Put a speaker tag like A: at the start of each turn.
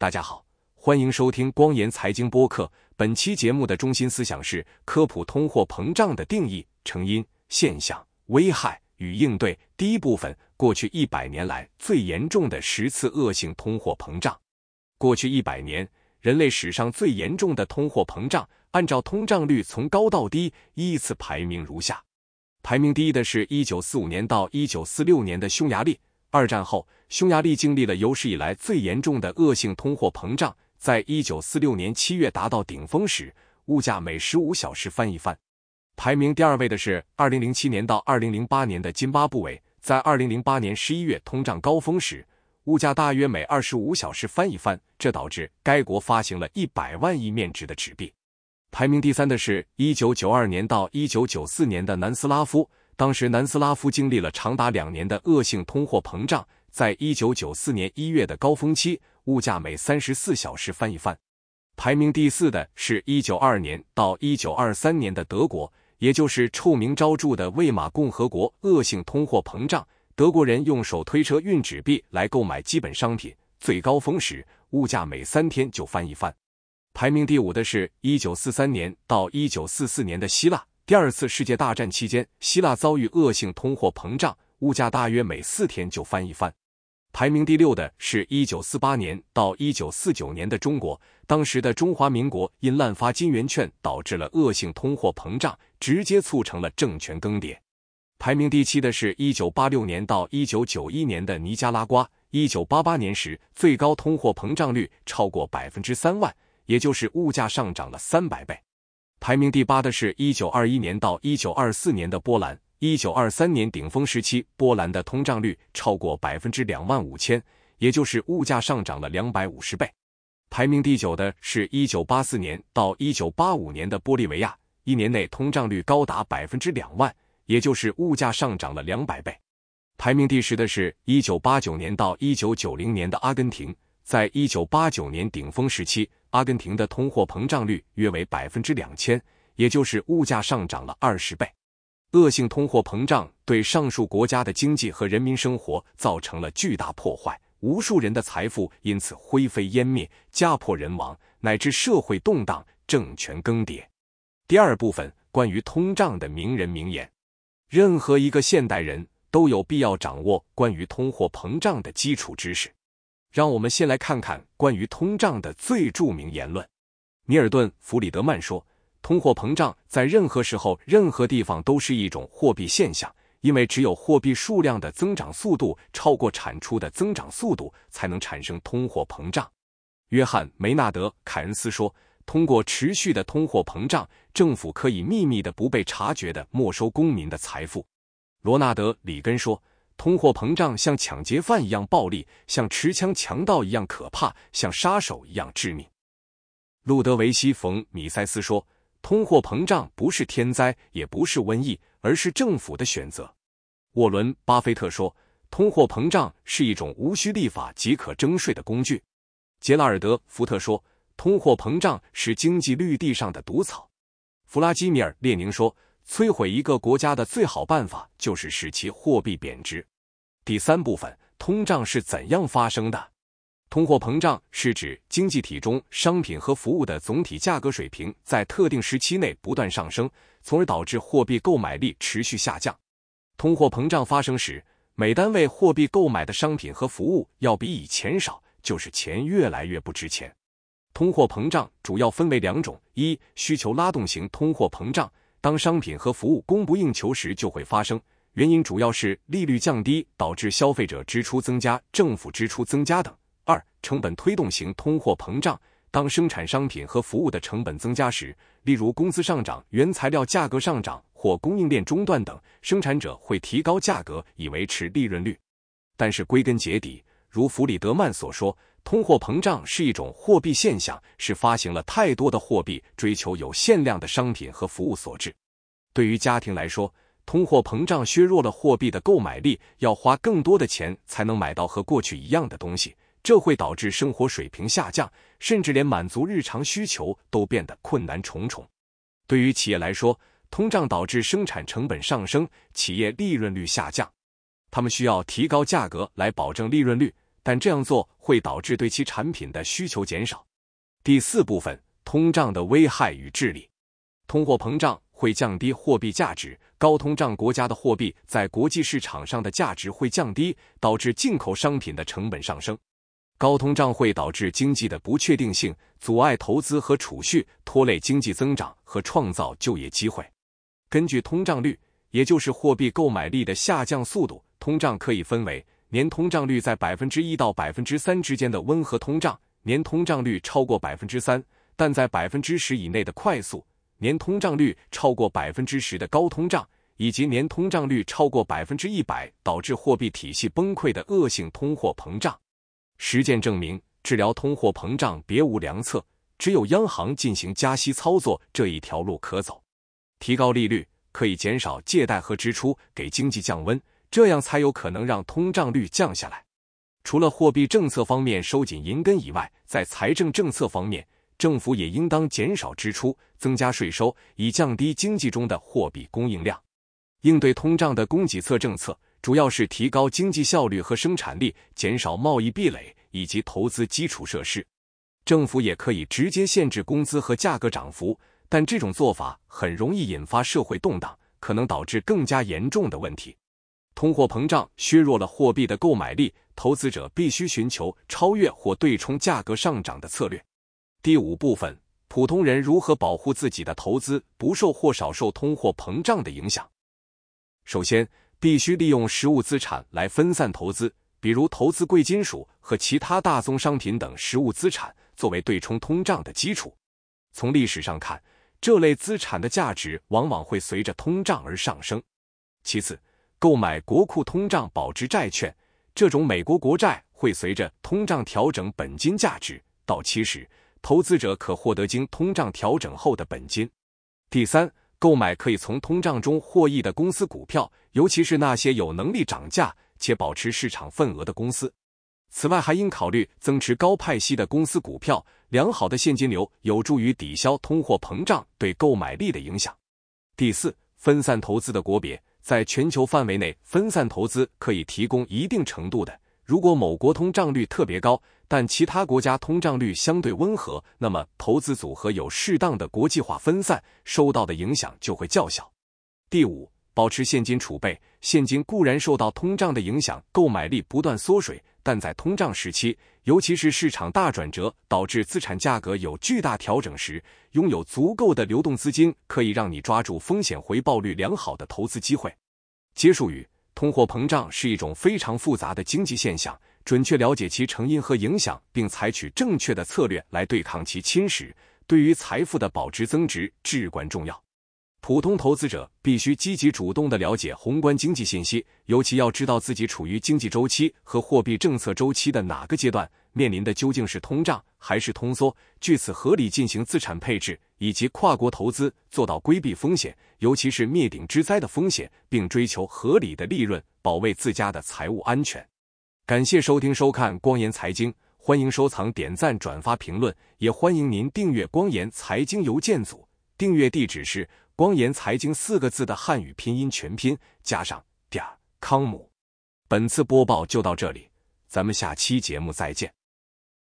A: 大家好，欢迎收听光言财经播客。本期节目的中心思想是科普通货膨胀的定义、成因、现象、危害与应对。第一部分：过去一百年来最严重的十次恶性通货膨胀。过去一百年，人类史上最严重的通货膨胀，按照通胀率从高到低依次排名如下：排名第一的是1945年到1946年的匈牙利。二战后，匈牙利经历了有史以来最严重的恶性通货膨胀。在一九四六年七月达到顶峰时，物价每十五小时翻一番。排名第二位的是二零零七年到二零零八年的津巴布韦。在二零零八年十一月通胀高峰时，物价大约每二十五小时翻一番，这导致该国发行了一百万亿面值的纸币。排名第三的是一九九二年到一九九四年的南斯拉夫。当时，南斯拉夫经历了长达两年的恶性通货膨胀。在一九九四年一月的高峰期，物价每三十四小时翻一番。排名第四的是一九二二年到一九二三年的德国，也就是臭名昭著的魏玛共和国。恶性通货膨胀，德国人用手推车运纸币来购买基本商品，最高峰时，物价每三天就翻一番。排名第五的是一九四三年到一九四四年的希腊。第二次世界大战期间，希腊遭遇恶性通货膨胀，物价大约每四天就翻一番。排名第六的是一九四八年到一九四九年的中国，当时的中华民国因滥发金圆券导致了恶性通货膨胀，直接促成了政权更迭。排名第七的是一九八六年到一九九一年的尼加拉瓜，一九八八年时最高通货膨胀率超过百分之三万，也就是物价上涨了三百倍。排名第八的是1921年到1924年的波兰。1923年顶峰时期，波兰的通胀率超过百分之两万五千，也就是物价上涨了两百五十倍。排名第九的是1984年到1985年的玻利维亚，一年内通胀率高达百分之两万，也就是物价上涨了两百倍。排名第十的是1989年到1990年的阿根廷。在一九八九年顶峰时期，阿根廷的通货膨胀率约为百分之两千，也就是物价上涨了二十倍。恶性通货膨胀对上述国家的经济和人民生活造成了巨大破坏，无数人的财富因此灰飞烟灭，家破人亡，乃至社会动荡、政权更迭。第二部分关于通胀的名人名言，任何一个现代人都有必要掌握关于通货膨胀的基础知识。让我们先来看看关于通胀的最著名言论。米尔顿·弗里德曼说：“通货膨胀在任何时候、任何地方都是一种货币现象，因为只有货币数量的增长速度超过产出的增长速度，才能产生通货膨胀。”约翰·梅纳德·凯恩斯说：“通过持续的通货膨胀，政府可以秘密的、不被察觉的没收公民的财富。”罗纳德·里根说。通货膨胀像抢劫犯一样暴力，像持枪强盗一样可怕，像杀手一样致命。路德维希·冯·米塞斯说：“通货膨胀不是天灾，也不是瘟疫，而是政府的选择。”沃伦·巴菲特说：“通货膨胀是一种无需立法即可征税的工具。”杰拉尔德·福特说：“通货膨胀是经济绿地上的毒草。”弗拉基米尔·列宁说。摧毁一个国家的最好办法就是使其货币贬值。第三部分，通胀是怎样发生的？通货膨胀是指经济体中商品和服务的总体价格水平在特定时期内不断上升，从而导致货币购买力持续下降。通货膨胀发生时，每单位货币购买的商品和服务要比以前少，就是钱越来越不值钱。通货膨胀主要分为两种：一、需求拉动型通货膨胀。当商品和服务供不应求时，就会发生。原因主要是利率降低导致消费者支出增加、政府支出增加等。二、成本推动型通货膨胀。当生产商品和服务的成本增加时，例如工资上涨、原材料价格上涨或供应链中断等，生产者会提高价格以维持利润率。但是归根结底，如弗里德曼所说。通货膨胀是一种货币现象，是发行了太多的货币，追求有限量的商品和服务所致。对于家庭来说，通货膨胀削弱了货币的购买力，要花更多的钱才能买到和过去一样的东西，这会导致生活水平下降，甚至连满足日常需求都变得困难重重。对于企业来说，通胀导致生产成本上升，企业利润率下降，他们需要提高价格来保证利润率。但这样做会导致对其产品的需求减少。第四部分，通胀的危害与治理。通货膨胀会降低货币价值，高通胀国家的货币在国际市场上的价值会降低，导致进口商品的成本上升。高通胀会导致经济的不确定性，阻碍投资和储蓄，拖累经济增长和创造就业机会。根据通胀率，也就是货币购买力的下降速度，通胀可以分为年通胀率在百分之一到百分之三之间的温和通胀，年通胀率超过百分之三但在百分之十以内的快速，年通胀率超过百分之十的高通胀，以及年通胀率超过百分之一百导致货币体系崩溃的恶性通货膨胀。实践证明，治疗通货膨胀别无良策，只有央行进行加息操作这一条路可走。提高利率可以减少借贷和支出，给经济降温，这样才有可能让通胀率降下来。除了货币政策方面收紧银根以外，在财政政策方面，政府也应当减少支出，增加税收，以降低经济中的货币供应量。应对通胀的供给侧政策。主要是提高经济效率和生产力，减少贸易壁垒以及投资基础设施。政府也可以直接限制工资和价格涨幅，但这种做法很容易引发社会动荡，可能导致更加严重的问题。通货膨胀削弱了货币的购买力，投资者必须寻求超越或对冲价格上涨的策略。第五部分：普通人如何保护自己的投资不受或少受通货膨胀的影响？首先。必须利用实物资产来分散投资，比如投资贵金属和其他大宗商品等实物资产，作为对冲通胀的基础。从历史上看，这类资产的价值往往会随着通胀而上升。其次，购买国库通胀保值债券，这种美国国债会随着通胀调整本金价值，到期时投资者可获得经通胀调整后的本金。第三。购买可以从通胀中获益的公司股票，尤其是那些有能力涨价且保持市场份额的公司。此外，还应考虑增持高派息的公司股票。良好的现金流有助于抵消通货膨胀对购买力的影响。第四，分散投资的国别，在全球范围内分散投资可以提供一定程度的。如果某国通胀率特别高，但其他国家通胀率相对温和，那么投资组合有适当的国际化分散，受到的影响就会较小。第五，保持现金储备。现金固然受到通胀的影响，购买力不断缩水，但在通胀时期，尤其是市场大转折导致资产价格有巨大调整时，拥有足够的流动资金可以让你抓住风险回报率良好的投资机会。结束语。通货膨胀是一种非常复杂的经济现象，准确了解其成因和影响，并采取正确的策略来对抗其侵蚀，对于财富的保值增值至关重要。普通投资者必须积极主动地了解宏观经济信息，尤其要知道自己处于经济周期和货币政策周期的哪个阶段，面临的究竟是通胀还是通缩，据此合理进行资产配置。以及跨国投资，做到规避风险，尤其是灭顶之灾的风险，并追求合理的利润，保卫自家的财务安全。感谢收听收看光言财经，欢迎收藏、点赞、转发、评论，也欢迎您订阅光言财经邮件组。订阅地址是“光言财经”四个字的汉语拼音全拼加上点儿康姆。本次播报就到这里，咱们下期节目再见。